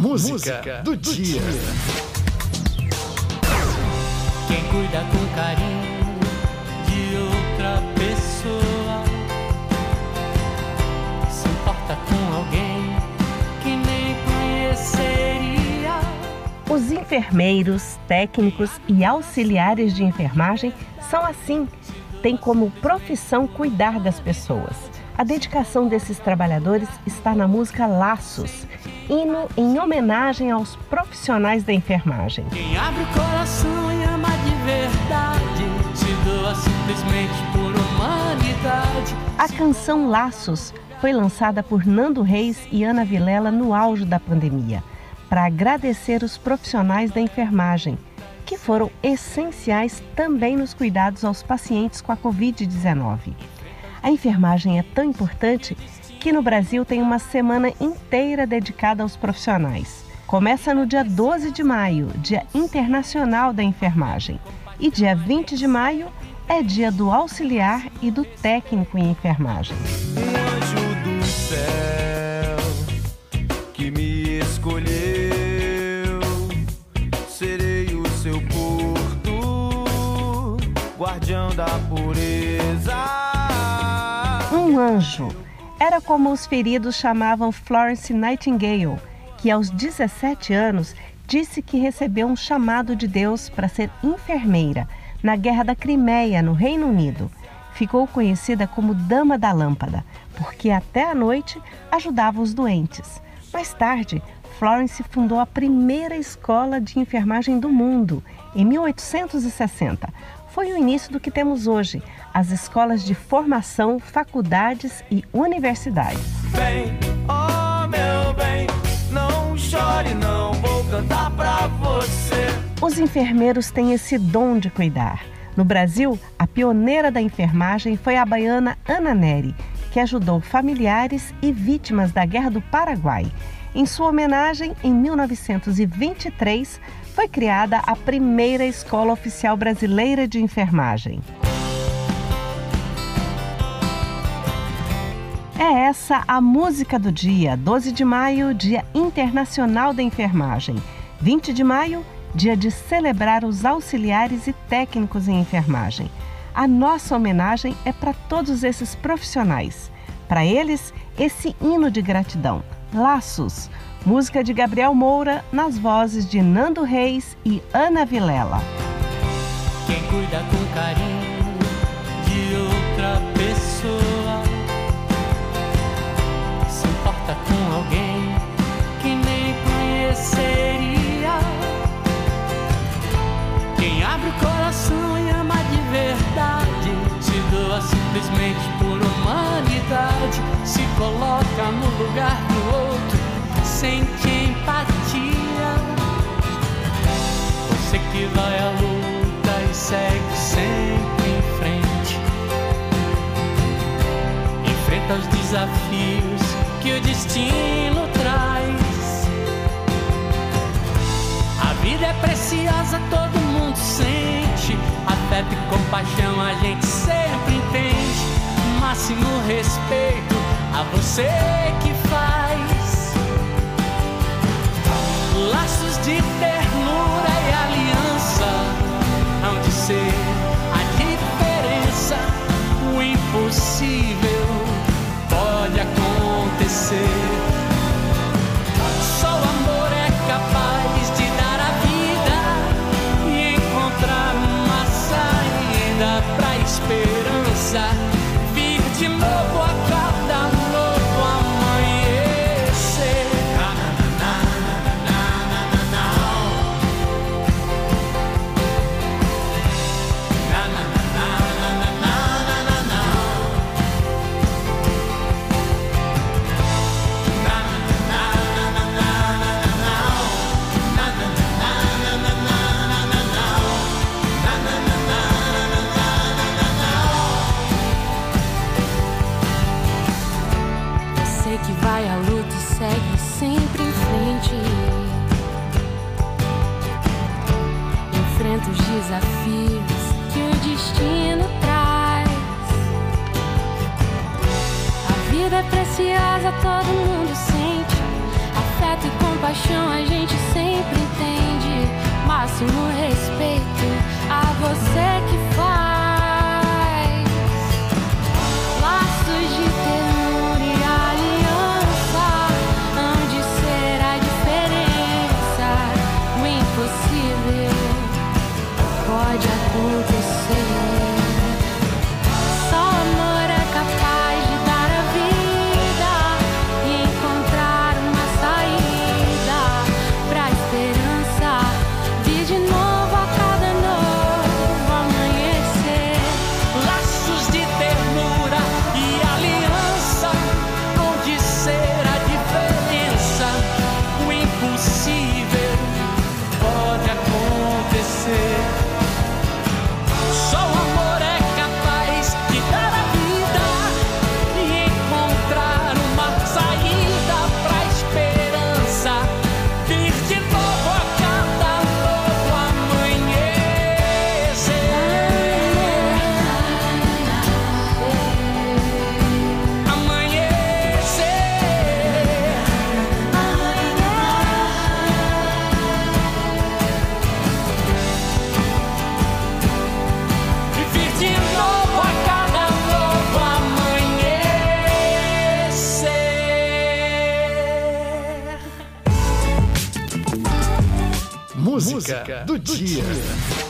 música, música do, do dia. dia. Quem cuida com carinho de outra pessoa se importa com alguém que nem conheceria. Os enfermeiros, técnicos e auxiliares de enfermagem são assim. Têm como profissão cuidar das pessoas. A dedicação desses trabalhadores está na música Laços, hino em homenagem aos profissionais da enfermagem. Quem abre o coração e ama de verdade, se doa simplesmente por humanidade. A canção Laços foi lançada por Nando Reis e Ana Vilela no auge da pandemia, para agradecer os profissionais da enfermagem, que foram essenciais também nos cuidados aos pacientes com a Covid-19. A enfermagem é tão importante que no Brasil tem uma semana inteira dedicada aos profissionais. Começa no dia 12 de maio, Dia Internacional da Enfermagem. E dia 20 de maio é dia do auxiliar e do técnico em enfermagem. Um anjo do céu que me escolheu, serei o seu porto, guardião da pureza. Um anjo era como os feridos chamavam Florence Nightingale, que aos 17 anos disse que recebeu um chamado de Deus para ser enfermeira na Guerra da Crimeia, no Reino Unido. Ficou conhecida como Dama da Lâmpada, porque até a noite ajudava os doentes. Mais tarde, Florence fundou a primeira escola de enfermagem do mundo, em 1860. Foi o início do que temos hoje, as escolas de formação, faculdades e universidades. Bem, oh meu bem, não chore não, vou cantar pra você. Os enfermeiros têm esse dom de cuidar. No Brasil, a pioneira da enfermagem foi a baiana Ana Neri, que ajudou familiares e vítimas da Guerra do Paraguai. Em sua homenagem, em 1923, foi criada a primeira Escola Oficial Brasileira de Enfermagem. É essa a música do dia, 12 de maio, Dia Internacional da Enfermagem. 20 de maio, dia de celebrar os auxiliares e técnicos em enfermagem. A nossa homenagem é para todos esses profissionais. Para eles, esse hino de gratidão. Laços, música de Gabriel Moura, nas vozes de Nando Reis e Ana Vilela. Quem cuida com carinho de outra pessoa se importa com alguém que nem conheceria. Quem abre o coração e ama de verdade se doa simplesmente por humanidade, se coloca no lugar do sente empatia. Você que vai à luta e segue sempre em frente, enfrenta os desafios que o destino traz. A vida é preciosa, todo mundo sente. Afeto e compaixão a gente sempre entende. Máximo respeito a você que ansiosa todo mundo sente. Afeto e compaixão a gente sempre entende. Máximo respeito a você que acontecer. Só o Música do dia.